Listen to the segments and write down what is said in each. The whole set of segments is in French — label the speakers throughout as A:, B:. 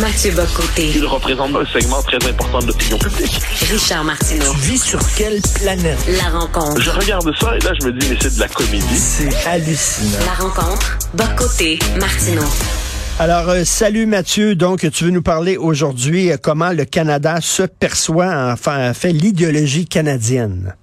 A: Mathieu Bocoté.
B: Il représente un segment très important de l'opinion publique.
A: Richard Martineau.
C: Tu vis sur quelle planète?
A: La rencontre.
B: Je regarde ça et là, je me dis, mais c'est de la comédie.
C: C'est hallucinant.
A: La rencontre. Bocoté. Martineau.
C: Alors, euh, salut Mathieu. Donc, tu veux nous parler aujourd'hui euh, comment le Canada se perçoit, enfin, fait l'idéologie canadienne?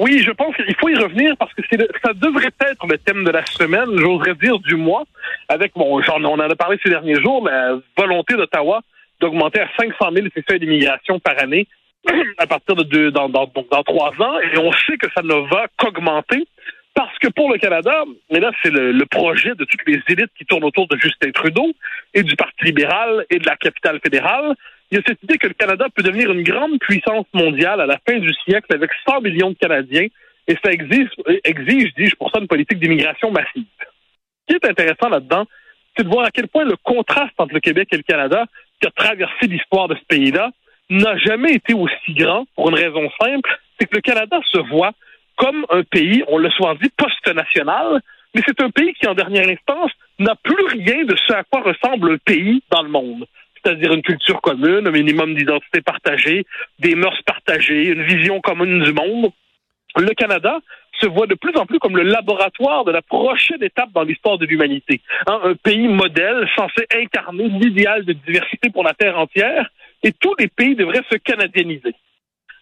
D: Oui, je pense qu'il faut y revenir parce que ça devrait être le thème de la semaine, j'oserais dire du mois, avec, bon, genre, on en a parlé ces derniers jours, la volonté d'Ottawa d'augmenter à 500 000 ses feuilles d'immigration par année à partir de deux, dans, dans, donc dans trois ans, et on sait que ça ne va qu'augmenter parce que pour le Canada, et là c'est le projet de toutes les élites qui tournent autour de Justin Trudeau et du Parti libéral et de la capitale fédérale, il y a cette idée que le Canada peut devenir une grande puissance mondiale à la fin du siècle avec 100 millions de Canadiens, et ça exige, exige dis-je, pour ça, une politique d'immigration massive. Ce qui est intéressant là-dedans, c'est de voir à quel point le contraste entre le Québec et le Canada, qui a traversé l'histoire de ce pays-là, n'a jamais été aussi grand pour une raison simple, c'est que le Canada se voit comme un pays, on le soit dit, post-national, mais c'est un pays qui, en dernière instance, n'a plus rien de ce à quoi ressemble un pays dans le monde. C'est-à-dire une culture commune, un minimum d'identité partagée, des mœurs partagées, une vision commune du monde. Le Canada se voit de plus en plus comme le laboratoire de la prochaine étape dans l'histoire de l'humanité. Hein, un pays modèle censé incarner l'idéal de diversité pour la Terre entière, et tous les pays devraient se canadianiser.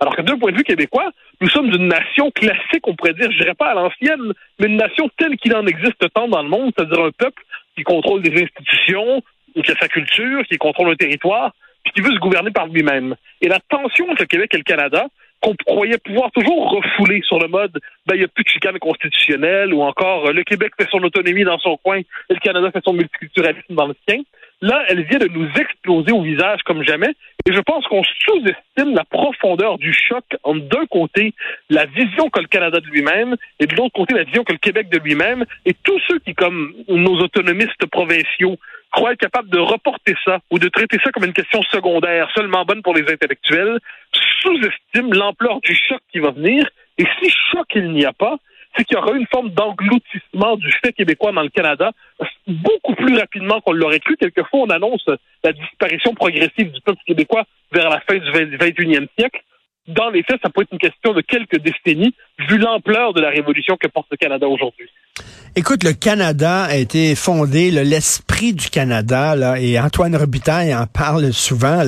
D: Alors que d'un point de vue québécois, nous sommes une nation classique, on pourrait dire, je dirais pas à l'ancienne, mais une nation telle qu'il en existe tant dans le monde, c'est-à-dire un peuple qui contrôle des institutions, qui a sa culture, qui contrôle un territoire, puis qui veut se gouverner par lui-même. Et la tension entre le Québec et le Canada, qu'on croyait pouvoir toujours refouler sur le mode ben il n'y a plus de chicane constitutionnelle ou encore euh, le Québec fait son autonomie dans son coin et le Canada fait son multiculturalisme dans le sien. Là, elle vient de nous exploser au visage comme jamais. Et je pense qu'on sous-estime la profondeur du choc entre d'un côté la vision que le Canada de lui-même et de l'autre côté la vision que le Québec de lui-même. Et tous ceux qui, comme nos autonomistes provinciaux, croient être capables de reporter ça ou de traiter ça comme une question secondaire, seulement bonne pour les intellectuels, sous-estiment l'ampleur du choc qui va venir. Et si choc il n'y a pas, c'est qu'il y aura une forme d'engloutissement du fait québécois dans le Canada beaucoup plus rapidement qu'on l'aurait cru. Quelquefois, on annonce la disparition progressive du peuple québécois vers la fin du 21e siècle. Dans les faits, ça peut être une question de quelques décennies, vu l'ampleur de la révolution que porte le Canada aujourd'hui.
C: Écoute, le Canada a été fondé, l'esprit du Canada, là, et Antoine Robitaille en parle souvent,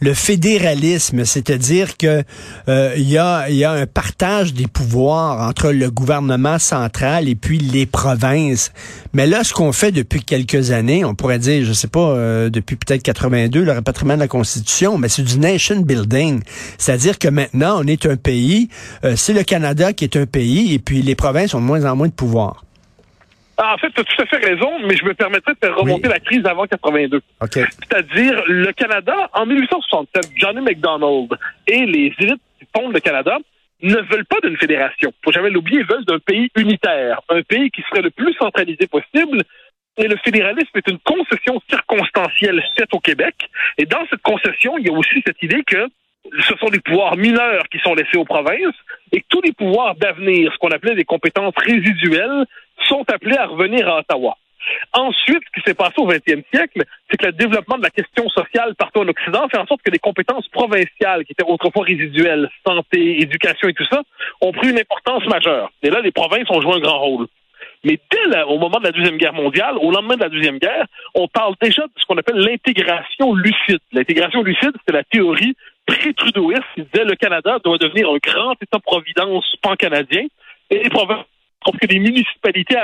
C: le fédéralisme, c'est-à-dire que euh, il y, a, il y a un partage des pouvoirs entre le gouvernement central et puis les provinces. Mais là, ce qu'on fait depuis quelques années, on pourrait dire, je sais pas, euh, depuis peut-être 82, le rapatriement de la Constitution, mais c'est du nation building. C'est-à-dire que maintenant, on est un pays, euh, c'est le Canada qui est un pays, et puis les provinces ont de moins en moins de pouvoir.
D: Ah, en fait, tu as tout à fait raison, mais je me permettrais de faire remonter
C: Oui.
D: la crise avant 82.
C: OK.
D: C'est-à-dire, le Canada, en 1867, Johnny MacDonald et les élites qui fondent le Canada ne veulent pas d'une fédération. Faut jamais l'oublier, ils veulent d'un pays unitaire, un pays qui serait le plus centralisé possible. Et le fédéralisme est une concession circonstancielle faite au Québec. Et dans cette concession, il y a aussi cette idée que ce sont des pouvoirs mineurs qui sont laissés aux provinces et que tous les pouvoirs d'avenir, ce qu'on appelait des compétences résiduelles, sont appelés à revenir à Ottawa. Ensuite, ce qui s'est passé au 20e siècle, c'est que le développement de la question sociale partout en Occident fait en sorte que les compétences provinciales, qui étaient autrefois résiduelles, santé, éducation et tout ça, ont pris une importance majeure. Et là, les provinces ont joué un grand rôle. Mais dès au moment de la Deuxième Guerre mondiale, au lendemain de la Deuxième Guerre, on parle déjà de ce qu'on appelle l'intégration lucide. L'intégration lucide, c'est la théorie pré-trudeauiste qui disait le Canada doit devenir un grand État-providence pan-canadien et les provinces, que les municipalités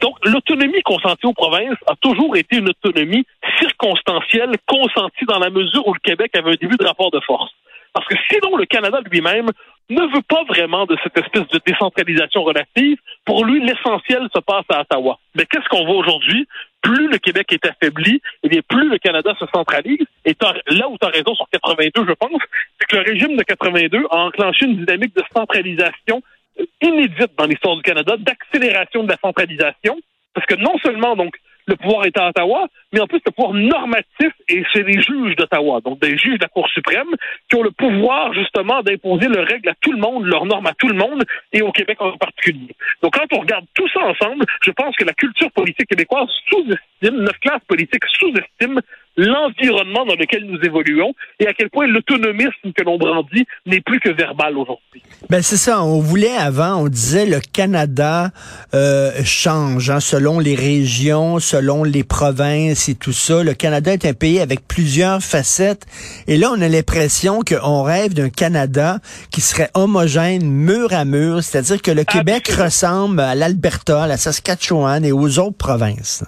D: donc, l'autonomie consentie aux provinces a toujours été une autonomie circonstancielle, consentie dans la mesure où le Québec avait un début de rapport de force. Parce que sinon, le Canada lui-même ne veut pas vraiment de cette espèce de décentralisation relative. Pour lui, l'essentiel se passe à Ottawa. Mais qu'est-ce qu'on voit aujourd'hui? Plus le Québec est affaibli, eh bien, plus le Canada se centralise. Et là où tu as raison sur 82, je pense, c'est que le régime de 82 a enclenché une dynamique de centralisation euh, inédite dans l'histoire du Canada, d'accélération de la centralisation. Parce que non seulement, donc, le pouvoir est à Ottawa, mais en plus le pouvoir normatif et c'est les juges d'Ottawa, donc des juges de la Cour suprême, qui ont le pouvoir justement d'imposer leurs règles à tout le monde, leurs normes à tout le monde et au Québec en particulier. Donc quand on regarde tout ça ensemble, je pense que la culture politique québécoise sous-estime, notre classe politique sous-estime l'environnement dans lequel nous évoluons et à quel point l'autonomisme que l'on brandit n'est plus que verbal aujourd'hui.
C: Ben c'est ça. On voulait avant, on disait le Canada euh, change hein, selon les régions, selon les provinces et tout ça. Le Canada est un pays avec plusieurs facettes. Et là, on a l'impression qu'on rêve d'un Canada qui serait homogène mur à mur, c'est-à-dire que le Québec ressemble à l'Alberta, à la Saskatchewan et aux autres provinces.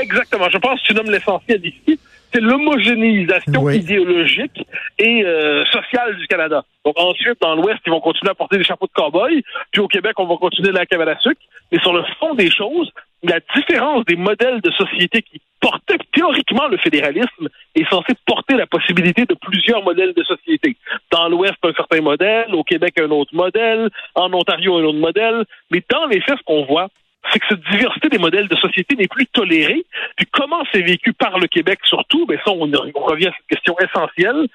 D: Exactement. Je pense que tu nommes l'essentiel ici. C'est l'homogénéisation
C: Oui.
D: idéologique et euh, sociale du Canada. Donc ensuite, dans l'Ouest, ils vont continuer à porter des chapeaux de cow-boy. Puis au Québec, on va continuer la cave à la sucre. Mais sur le fond des choses, la différence des modèles de société qui portaient théoriquement le fédéralisme est censé porter la possibilité de plusieurs modèles de société. Dans l'Ouest, un certain modèle, au Québec, un autre modèle, en Ontario, un autre modèle. Mais dans les faits, ce qu'on voit, c'est que cette diversité des modèles de société n'est plus tolérée. Puis comment c'est vécu par le Québec surtout, ben ça, on, revient à cette question essentielle.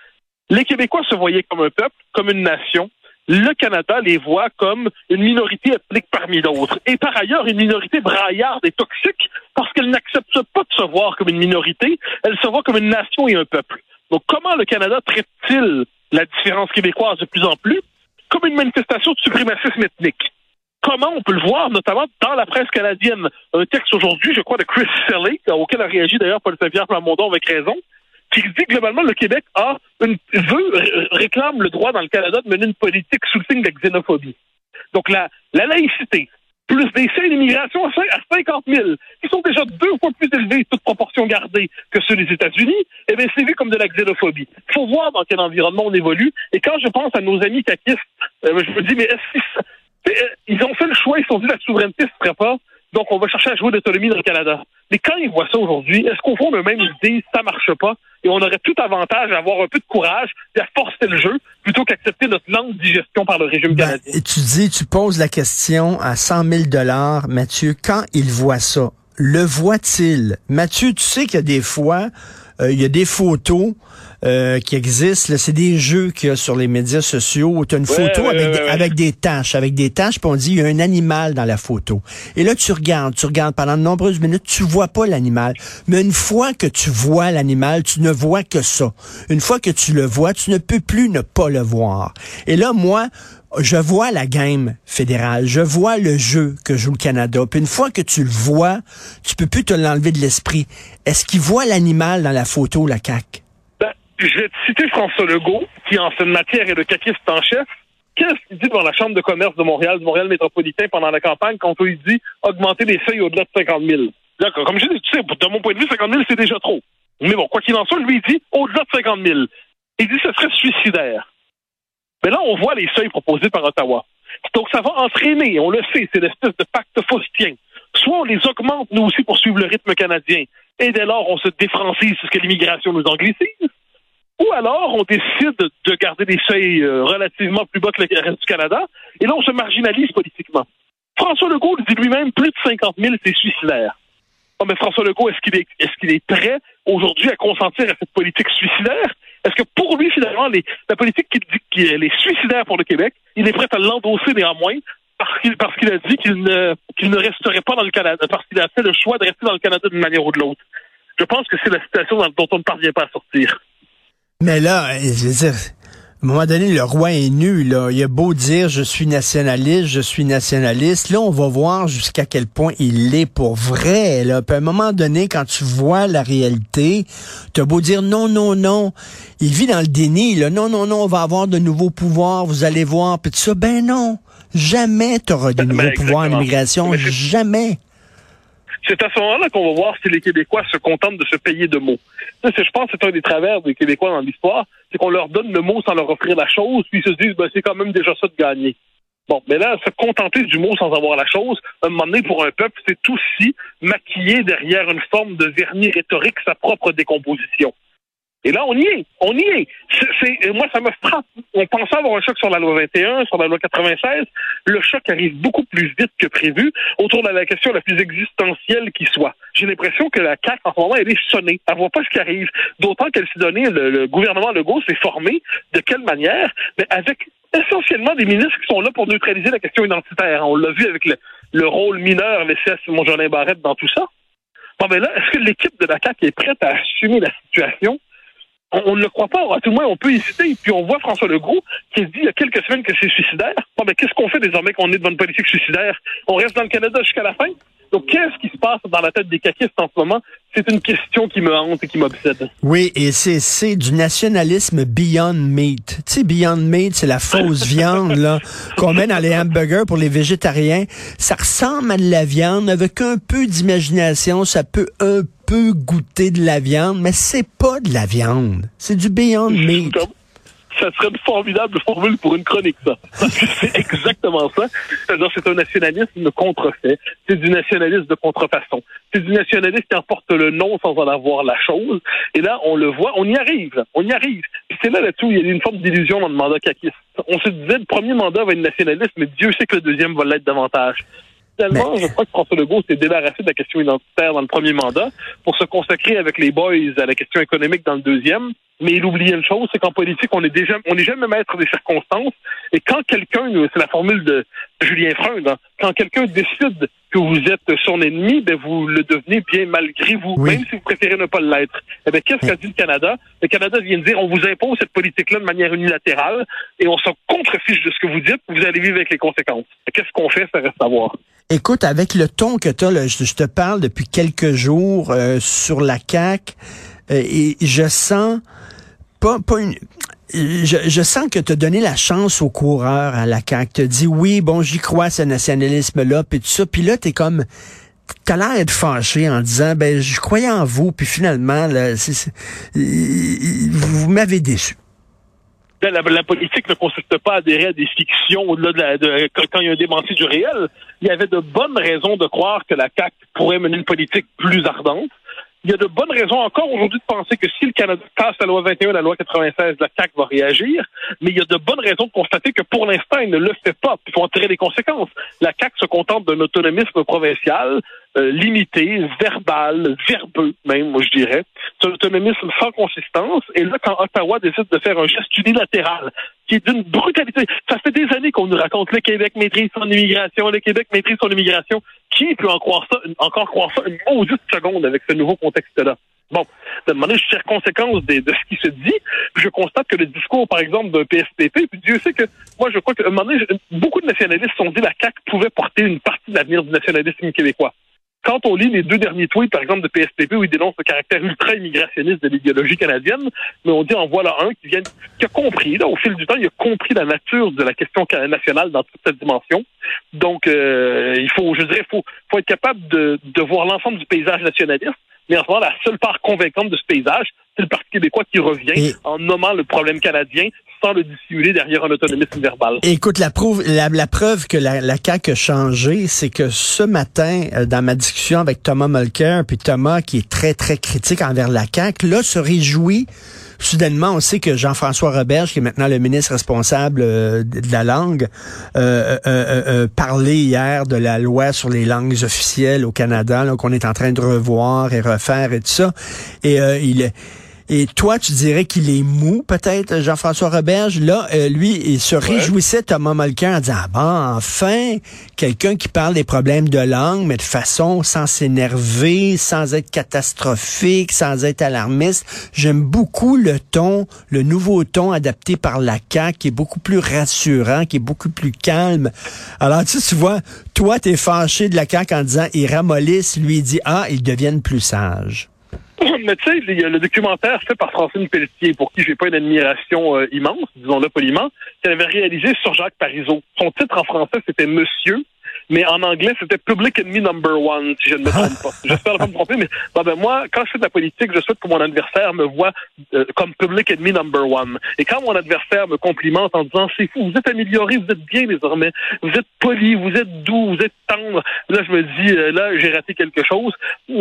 D: Les Québécois se voyaient comme un peuple, comme une nation. Le Canada les voit comme une minorité ethnique parmi d'autres. Et par ailleurs, une minorité braillarde et toxique parce qu'elle n'accepte pas de se voir comme une minorité, elle se voit comme une nation et un peuple. Donc comment le Canada traite-t-il la différence québécoise de plus en plus? Comme une manifestation de suprémacisme ethnique? Comment on peut le voir, notamment dans la presse canadienne. Un texte aujourd'hui, je crois, de Chris Selly, auquel a réagi d'ailleurs Paul Saint-Pierre Plamondon avec raison, qui dit que globalement le Québec a une, veut, ré- réclame le droit dans le Canada de mener une politique sous le signe de la xénophobie. Donc la, la laïcité, plus des seuils d'immigration à cin- à 50 000, qui sont déjà deux fois plus élevés, toute proportion gardée, que ceux des États-Unis, eh bien, c'est vu comme de la xénophobie. Il faut voir dans quel environnement on évolue. Et quand je pense à nos amis caquistes, euh, je me dis, mais est-ce euh, ils ont fait le choix, ils se sont dit la souveraineté ne se ferait pas, donc on va chercher à jouer d'autonomie dans le Canada. Mais quand ils voient ça aujourd'hui, est-ce qu'au fond, eux-mêmes, ils se disent ça marche pas et on aurait tout avantage à avoir un peu de courage et à forcer le jeu plutôt qu'accepter notre lente digestion par le régime
C: Ben,
D: canadien?
C: et tu dis, tu poses la question à 100 000 dollars, Mathieu, quand il voit ça, le voit-il? Mathieu, tu sais qu'il y a des fois, euh, il y a des photos euh, qui existent. là, C'est des jeux qu'il y a sur les médias sociaux où tu as une photo
D: ouais,
C: avec,
D: ouais,
C: des,
D: ouais.
C: avec des taches, avec des taches, puis on dit il y a un animal dans la photo. Et là, tu regardes, tu regardes pendant de nombreuses minutes, tu vois pas l'animal. Mais une fois que tu vois l'animal, tu ne vois que ça. Une fois que tu le vois, tu ne peux plus ne pas le voir. Et là, moi, je vois la game fédérale, je vois le jeu que joue le Canada. Puis une fois que tu le vois, tu peux plus te l'enlever de l'esprit. Est-ce qu'il voit l'animal dans la photo, la CAQ?
D: Je vais te citer François Legault, qui en cette matière est le caquiste en chef. Qu'est-ce qu'il dit devant la Chambre de commerce de Montréal, du Montréal métropolitain pendant la campagne, quand on lui dit augmenter les seuils au-delà de 50 000? Là, comme je dis, tu sais, de mon point de vue, 50 000, c'est déjà trop. Mais bon, quoi qu'il en soit, lui, il dit au-delà de 50 000. Il dit que ce serait suicidaire. Mais là, on voit les seuils proposés par Ottawa. Donc, ça va entraîner, on le sait, c'est l'espèce de pacte faustien. Soit on les augmente, nous aussi, pour suivre le rythme canadien, et dès lors, on se défrancise ce que l'immigration nous anglicise, ou alors on décide de garder des seuils euh, relativement plus bas que le reste du Canada, et là, on se marginalise politiquement. François Legault le dit lui-même, plus de 50 000, c'est suicidaire. Oh, mais François Legault, est-ce qu'il est, est-ce qu'il est prêt aujourd'hui à consentir à cette politique suicidaire? Est-ce que pour lui, finalement, les- la politique qui dit qu'elle est suicidaire pour le Québec, il est prêt à l'endosser néanmoins parce qu'il, qu'il a dit qu'il ne, qu'il ne resterait pas dans le Canada, parce qu'il a fait le choix de rester dans le Canada d'une manière ou de l'autre? Je pense que c'est la situation dont on ne parvient pas à sortir.
C: Mais là, euh, je veux dire, À un moment donné, le roi est nu, là. Il a beau dire je suis nationaliste, je suis nationaliste. Là, on va voir jusqu'à quel point il l'est pour vrai, là. Puis à un moment donné, quand tu vois la réalité, tu as beau dire non, non, non. Il vit dans le déni, là. Non, non, non, on va avoir de nouveaux pouvoirs, vous allez voir. Puis tout ça, ben non. Jamais tu auras de
D: Ben,
C: nouveaux pouvoirs en immigration. Jamais.
D: C'est à ce moment-là qu'on va voir si les Québécois se contentent de se payer de mots. Ça, je pense que c'est un des travers des Québécois dans l'histoire, c'est qu'on leur donne le mot sans leur offrir la chose, puis ils se disent, ben, c'est quand même déjà ça de gagner. Bon, mais là, se contenter du mot sans avoir la chose, à un moment donné, pour un peuple, c'est aussi maquiller derrière une forme de vernis rhétorique sa propre décomposition. Et là, on y est. On y est. C'est, c'est- moi, ça me frappe. On pensait avoir un choc sur la loi 21, sur la loi 96. Le choc arrive beaucoup plus vite que prévu autour de la question la plus existentielle qui soit. J'ai l'impression que la CAQ, en ce moment, elle est sonnée. Elle voit pas ce qui arrive. D'autant qu'elle s'est donné, le, le gouvernement Legault s'est formé. De quelle manière? Mais avec essentiellement des ministres qui sont là pour neutraliser la question identitaire. On l'a vu avec le, le rôle mineur laissé à Simon Jolin Barrette dans tout ça. Bon, mais là, est-ce que l'équipe de la CAQ est prête à assumer la situation? On, ne le croit pas. À tout le moins, on peut hésiter. Puis on voit François Legault qui se dit il y a quelques semaines que c'est suicidaire. Bon, mais qu'est-ce qu'on fait désormais qu'on est devant une politique suicidaire? On reste dans le Canada jusqu'à la fin? Donc, qu'est-ce qui se passe dans la tête des caquistes en ce moment? C'est une question qui me hante et qui m'obsède.
C: Oui, et c'est, c'est du nationalisme Beyond Meat. Tu sais, Beyond Meat, c'est la fausse viande là qu'on met dans les hamburgers pour les végétariens. Ça ressemble à de la viande avec un peu d'imagination. Ça peut un peu goûter de la viande, mais c'est pas de la viande. C'est du Beyond Meat.
D: Ça serait une formidable formule pour une chronique, ça. C'est exactement ça. C'est-à-dire, c'est un nationalisme contrefait. C'est du nationalisme de contrefaçon. C'est du nationalisme qui emporte le nom sans en avoir la chose. Et là, on le voit, on y arrive. là. On y arrive. Puis c'est là, là-dessus, il y a une forme d'illusion dans le mandat caquiste. On se disait, le premier mandat va être nationaliste, mais Dieu sait que le deuxième va l'être davantage. Finalement, je crois que François Legault s'est débarrassé de la question identitaire dans le premier mandat pour se consacrer avec les boys à la question économique dans le deuxième. Mais il oubliait une chose, c'est qu'en politique, on est déjà, on n'est jamais maître des circonstances. Et quand quelqu'un, c'est la formule de Julien Freund, hein, quand quelqu'un décide que vous êtes son ennemi, ben vous le devenez bien malgré vous,
C: Oui.
D: même si vous préférez ne pas l'être. Eh ben, qu'est-ce qu'a dit le Canada? Le Canada vient de dire, on vous impose cette politique-là de manière unilatérale et on s'en contrefiche de ce que vous dites, vous allez vivre avec les conséquences. Qu'est-ce qu'on fait? Ça reste à voir.
C: Écoute, avec le ton que tu as, je, je te parle depuis quelques jours euh, sur la CAQ, euh, et je sens pas, pas une. Je, je sens que tu as donné la chance aux coureurs à la CAQ. Tu dit oui, bon, j'y crois, ce nationalisme-là, puis tout ça. Puis là, tu comme. T'as l'air d'être fâché en disant ben je croyais en vous, puis finalement, là, vous, m'avez déçu.
D: La, la- politique ne consiste pas à adhérer à des fictions au-delà de, de quand quand il y a un démenti du réel. Il y avait de bonnes raisons de croire que la CAQ pourrait mener une politique plus ardente. Il y a de bonnes raisons encore aujourd'hui de penser que si le Canada casse la loi 21 la loi 96, la CAQ va réagir. Mais il y a de bonnes raisons de constater que pour l'instant, il ne le fait pas. Il faut en tirer les conséquences. La CAQ se contente d'un autonomisme provincial euh, limité, verbal, verbeux même, moi je dirais. C'est un autonomisme sans consistance. Et là, quand Ottawa décide de faire un geste unilatéral, qui est d'une brutalité, ça fait des années qu'on nous raconte le Québec maîtrise son immigration, le Québec maîtrise son immigration. Qui peut en croire ça, encore croire ça une maudite seconde avec ce nouveau contexte-là? Bon, de demander je tire conséquence de, ce qui se dit. Je constate que le discours, par exemple, d'un PSPP, puis Dieu sait que moi, je crois que un moment donné, beaucoup de nationalistes ont dit la CAQ pouvait porter une partie de l'avenir du nationalisme québécois. Quand on lit les deux derniers tweets, par exemple, de PSPP, où ils dénoncent le caractère ultra-immigrationniste de l'idéologie canadienne, mais on dit en voilà un qui vient, qui a compris, là, au fil du temps, il a compris la nature de la question nationale dans toute cette dimension. Donc, euh, il faut, je dirais, faut, faut être capable de, de voir l'ensemble du paysage nationaliste. Mais en ce moment, la seule part convaincante de ce paysage, c'est le Parti québécois qui revient
C: Et-
D: en nommant le problème canadien sans le dissimuler derrière verbal.
C: Écoute, la, prouve, la, la preuve que la, la CAQ a changé, c'est que ce matin, euh, dans ma discussion avec Thomas Mulcair, puis Thomas, qui est très, très critique envers la CAQ, là, se réjouit. Soudainement, on sait que Jean-François Roberge, qui est maintenant le ministre responsable euh, de la langue, euh, euh, euh, euh, parlait hier de la loi sur les langues officielles au Canada, qu'on est en train de revoir et refaire et tout ça. Et il Et toi, tu dirais qu'il est mou, peut-être, Jean-François Roberge? Là, euh, lui, il se réjouissait, Thomas Mulcair, en disant, ah bon, enfin, quelqu'un qui parle des problèmes de langue, mais de façon sans s'énerver, sans être catastrophique, sans être alarmiste. J'aime beaucoup le ton, le nouveau ton adapté par la CAQ, qui est beaucoup plus rassurant, qui est beaucoup plus calme. Alors, tu, sais, tu vois, toi, t'es fâché de la CAQ en disant, ils ramollissent, lui, il dit, ah, ils deviennent plus sages.
D: Mais tu sais, il y a le documentaire fait par Francine Pelletier, pour qui j'ai pas une admiration euh, immense, disons-le poliment, qu'elle avait réalisé sur Jacques Parizeau. Son titre en français, c'était Monsieur, mais en anglais, c'était Public Enemy Number One, si je ne me trompe pas. J'espère pas me tromper, mais ben, moi, quand je fais de la politique, je souhaite que mon adversaire me voit euh, comme Public Enemy Number One. Et quand mon adversaire me complimente en disant c'est fou, vous êtes amélioré, vous êtes bien désormais, vous êtes poli, vous êtes doux, vous êtes tendre, là je me dis euh, là j'ai raté quelque chose.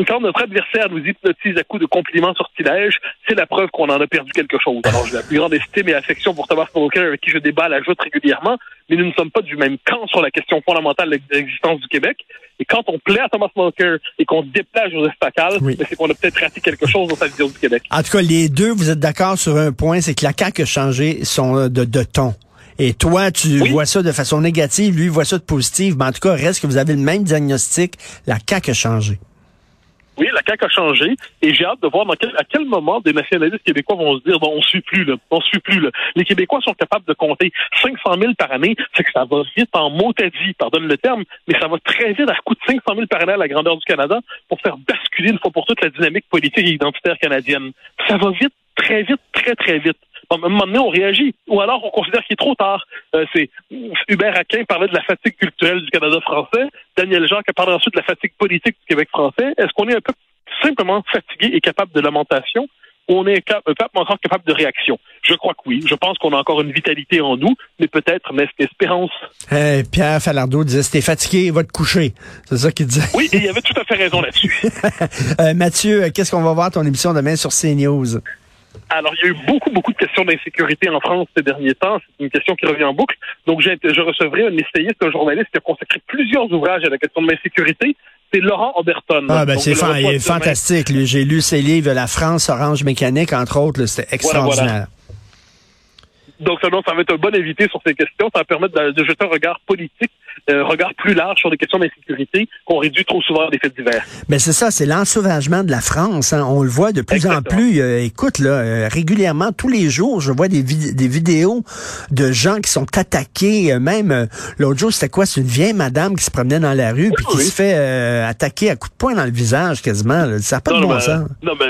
D: Quand notre adversaire nous hypnotise à coups de compliments sortilèges, c'est la preuve qu'on en a perdu quelque chose. Alors j'ai la plus grande estime et affection pour Thomas Mulcair avec qui je débat la joute régulièrement, mais nous ne sommes pas du même camp sur la question fondamentale de l'existence du Québec. Et quand on plaît à Thomas Mulcair et qu'on déplace à Joseph Facal, ben, c'est qu'on a peut-être raté quelque chose dans sa vision du Québec.
C: En tout cas, les deux, vous êtes d'accord sur un point, c'est que la CAQ a changé son euh, de, de ton. Et toi, tu vois ça de façon négative, lui voit ça de positive, mais en tout cas, reste que vous avez le même diagnostic, la CAQ a changé.
D: Oui, la CAQ a changé et j'ai hâte de voir dans quel, à quel moment des nationalistes québécois vont se dire bon, on suit plus là, on suit plus là. Les Québécois sont capables de compter 500 000 par année, c'est que ça va vite en mot à pardonne le terme, mais ça va très vite à coût de 500 000 par année à la grandeur du Canada pour faire basculer une fois pour toutes la dynamique politique et identitaire canadienne. Ça va vite, très vite, très très vite à un moment donné, on réagit. Ou alors, on considère qu'il est trop tard. Euh, c'est Hubert Aquin parlait de la fatigue culturelle du Canada français. Daniel Jacques a parlé ensuite de la fatigue politique du Québec français. Est-ce qu'on est un peu simplement fatigué et capable de lamentation ou on est cap encore capable de réaction? Je crois que oui. Je pense qu'on a encore une vitalité en nous, mais peut-être mais est espérance.
C: Hey, Pierre Falardeau disait, si t'es fatigué, va te coucher. C'est ça qu'il disait.
D: Oui, et il avait tout à fait raison là-dessus.
C: euh, Mathieu, qu'est-ce qu'on va voir ton émission demain sur CNews?
D: Alors, il y a eu beaucoup, beaucoup de questions d'insécurité en France ces derniers temps. C'est une question qui revient en boucle. Donc, je recevrai un essayiste, un journaliste qui a consacré plusieurs ouvrages à la question de l'insécurité. C'est Laurent Oberton.
C: Ah, ben, c'est fantastique. J'ai lu ses livres, La France orange mécanique, entre autres. C'était extraordinaire.
D: Donc, ça, ça va être un bon invité sur ces questions. Ça va permettre de, jeter un regard politique, un regard plus large sur des questions d'insécurité qu'on réduit trop souvent à des faits divers.
C: Mais c'est ça, c'est l'ensauvagement de la France. Hein. On le voit de plus en plus. Euh, écoute, là, euh, régulièrement, tous les jours, je vois des, des vidéos de gens qui sont attaqués. Euh, même l'autre jour, c'était quoi? C'est une vieille madame qui se promenait dans la rue puis qui se fait attaquer à coups de poing dans le visage quasiment. Ça n'a pas de bon sens.
D: Non, mais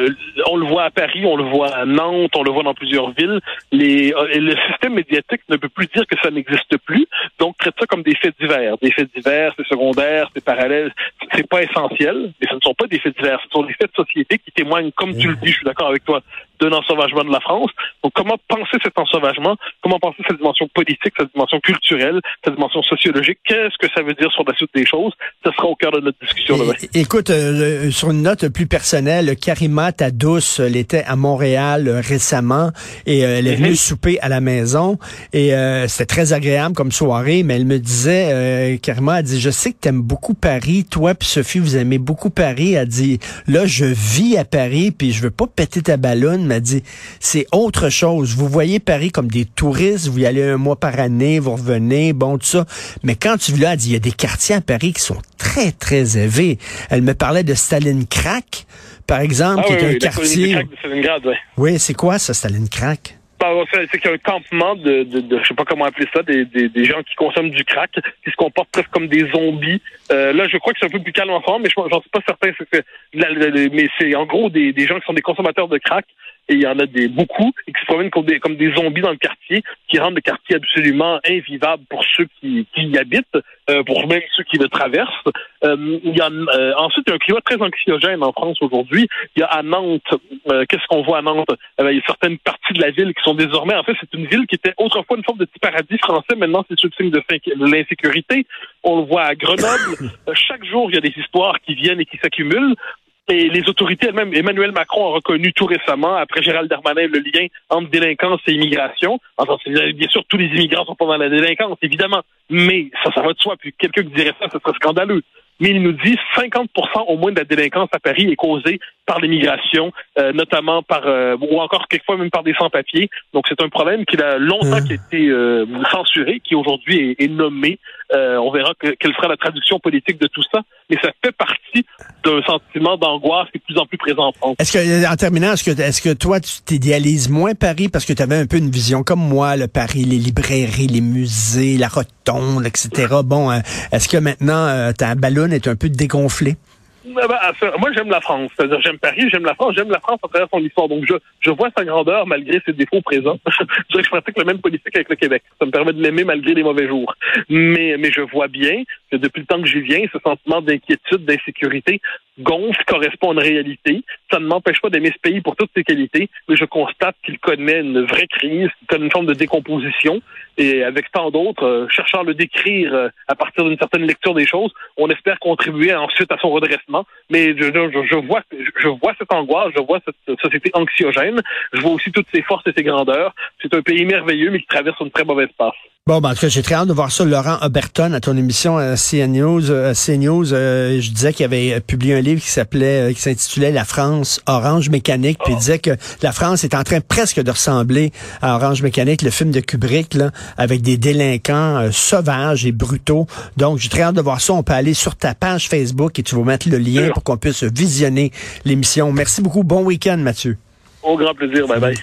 D: on le voit à Paris, on le voit à Nantes, on le voit dans plusieurs villes. Les, le système médiatique ne peut plus dire que ça n'existe plus, donc traite ça comme des faits divers. Des faits divers, c'est secondaire, c'est parallèle, c'est pas essentiel, mais ce ne sont pas des faits divers, ce sont des faits de société qui témoignent, comme tu le dis, je suis d'accord avec toi, d'un ensauvagement de la France. Donc, comment penser cet ensauvagement? Comment penser cette dimension politique, cette dimension culturelle, cette dimension sociologique? Qu'est-ce que ça veut dire sur la suite des choses? Ce sera au cœur de notre discussion demain.
C: Écoute, euh, sur une note plus personnelle, Karima Tadous, elle était à Montréal euh, récemment et euh, elle est venue mhm. souper à la maison et c'était très agréable comme soirée, mais elle me disait, Karima a dit, je sais que tu aimes beaucoup Paris, toi puis Sophie, vous aimez beaucoup Paris. Elle dit, là, je vis à Paris puis je veux pas péter ta ballonne m'a dit, c'est autre chose. Vous voyez Paris comme des touristes, vous y allez un mois par année, vous revenez, bon, tout ça. Mais quand tu là, elle dit, il y a des quartiers à Paris qui sont très, très élevés. Elle me parlait de Staline Crack, par exemple,
D: ah
C: qui
D: est
C: un quartier. Oui, c'est quoi ça, Staline Crack?
D: Bah, c'est qu'il y a un campement de, de, de, je sais pas comment appeler ça, des, des, des, gens qui consomment du crack, qui se comportent presque comme des zombies. Euh, là, je crois que c'est un peu plus calme en France, mais j'en suis pas certain. Mais c'est en gros des, des gens qui sont des consommateurs de crack et il y en a des beaucoup et qui se promènent comme des, comme des zombies dans le quartier, qui rendent le quartier absolument invivable pour ceux qui, qui y habitent, euh, pour même ceux qui le traversent. Euh, il y a euh, ensuite il y a un climat très anxiogène en France aujourd'hui. Il y a à Nantes, euh, qu'est-ce qu'on voit à Nantes? Eh Il y a certaines parties de la ville qui sont désormais, en fait, c'est une ville qui était autrefois une forme de petit paradis français. Maintenant, c'est sous le signe de, de l'insécurité. On le voit à Grenoble. Chaque jour, il y a des histoires qui viennent et qui s'accumulent. Et les autorités elles-mêmes, Emmanuel Macron a reconnu tout récemment, après Gérald Darmanin, le lien entre délinquance et immigration. Bien sûr, tous les immigrants sont pas dans la délinquance, évidemment. Mais ça, ça va de soi. Puis quelqu'un qui dirait ça, ce serait scandaleux. mais il nous dit 50 au moins de la délinquance à Paris est causée par l'immigration, euh, notamment par euh, ou encore quelquefois même par des sans-papiers. Donc c'est un problème qui a longtemps
C: Mmh.
D: a été euh, censuré, qui aujourd'hui est, est nommé. Euh, on verra que- quelle sera la traduction politique de tout ça, mais ça fait partie d'un sentiment d'angoisse qui est de plus en plus présent en France.
C: Est-ce que, en terminant, est-ce que, toi, tu t'idéalises moins Paris parce que tu avais un peu une vision comme moi, le Paris, les librairies, les musées, la rotonde, etc. Bon, euh, est-ce que maintenant, euh, ta ballonne est un peu dégonflée?
D: Ben, moi, j'aime la France. C'est-à-dire, j'aime Paris, j'aime la France, j'aime la France à travers son histoire. Donc, je, je vois sa grandeur malgré ses défauts présents. je dirais que je pratique le même politique avec le Québec. Ça me permet de l'aimer malgré les mauvais jours. Mais, mais je vois bien que depuis le temps que j'y viens, ce sentiment d'inquiétude, d'insécurité gonfle, correspond à une réalité. Ça ne m'empêche pas d'aimer ce pays pour toutes ses qualités, mais je constate qu'il connaît une vraie crise, une forme de décomposition. Et avec tant d'autres, euh, cherchant à le décrire euh, à partir d'une certaine lecture des choses, on espère contribuer ensuite à son redressement. Mais je vois, je vois cette angoisse, je vois cette société anxiogène. Je vois aussi toutes ses forces et ses grandeurs. C'est un pays merveilleux, mais qui traverse une très mauvaise passe.
C: Bon, ben, en tout cas, j'ai très hâte de voir ça. Laurent Oberton, à ton émission à CNews, euh, CNews euh, je disais qu'il avait euh, publié un livre qui s'appelait, euh, qui s'intitulait La France Orange Mécanique, puis il disait que la France est en train presque de ressembler à Orange Mécanique, le film de Kubrick, là, avec des délinquants euh, sauvages et brutaux. Donc, j'ai très hâte de voir ça. On peut aller sur ta page Facebook et tu vas mettre le lien pour qu'on puisse visionner l'émission. Merci beaucoup. Bon week-end, Mathieu.
D: Au grand plaisir. Bye bye.